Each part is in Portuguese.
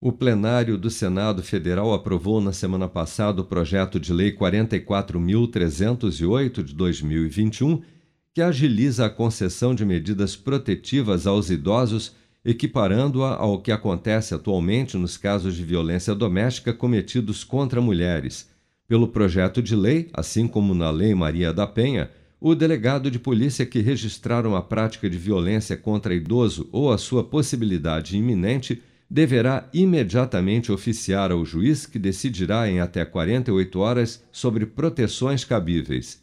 O plenário do Senado Federal aprovou na semana passada o projeto de lei 44.308 de 2021, que agiliza a concessão de medidas protetivas aos idosos, equiparando-a ao que acontece atualmente nos casos de violência doméstica cometidos contra mulheres. Pelo projeto de lei, assim como na Lei Maria da Penha, o delegado de polícia que registraram a prática de violência contra idoso ou a sua possibilidade iminente deverá imediatamente oficiar ao juiz que decidirá em até 48 horas sobre proteções cabíveis.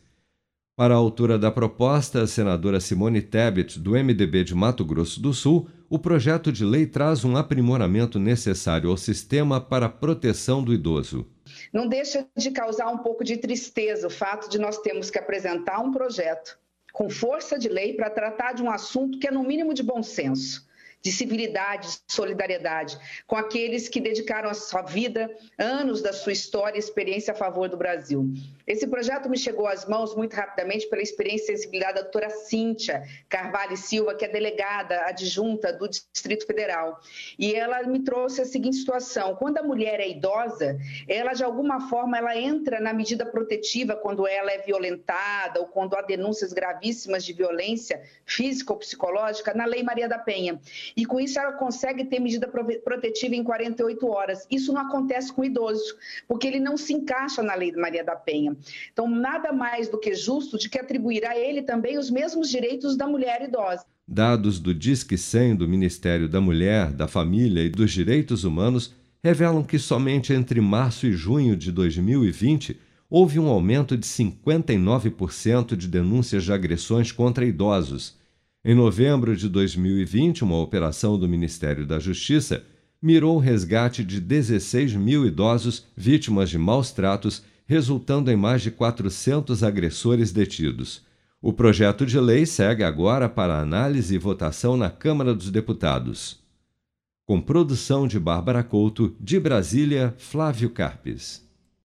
Para a autora da proposta, a senadora Simone Tebet, do MDB de Mato Grosso do Sul, o projeto de lei traz um aprimoramento necessário ao sistema para a proteção do idoso. Não deixa de causar um pouco de tristeza o fato de nós termos que apresentar um projeto com força de lei para tratar de um assunto que é no mínimo de bom senso de civilidade, de solidariedade com aqueles que dedicaram a sua vida, anos da sua história e experiência a favor do Brasil. Esse projeto me chegou às mãos muito rapidamente pela experiência e sensibilidade da doutora Cíntia Carvalho Silva, que é delegada adjunta do Distrito Federal. E ela me trouxe a seguinte situação: quando a mulher é idosa, ela de alguma forma ela entra na medida protetiva quando ela é violentada ou quando há denúncias gravíssimas de violência física ou psicológica na Lei Maria da Penha. E com isso ela consegue ter medida protetiva em 48 horas. Isso não acontece com o idoso, porque ele não se encaixa na Lei Maria da Penha. Então, nada mais do que justo de que atribuir a ele também os mesmos direitos da mulher idosa. Dados do Disque 100 do Ministério da Mulher, da Família e dos Direitos Humanos revelam que somente entre março e junho de 2020 houve um aumento de 59% de denúncias de agressões contra idosos em novembro de 2020, uma operação do Ministério da Justiça mirou o resgate de 16 mil idosos vítimas de maus tratos, resultando em mais de 400 agressores detidos. O projeto de lei segue agora para análise e votação na Câmara dos Deputados. Com produção de Bárbara Couto, de Brasília, Flávio Carpes.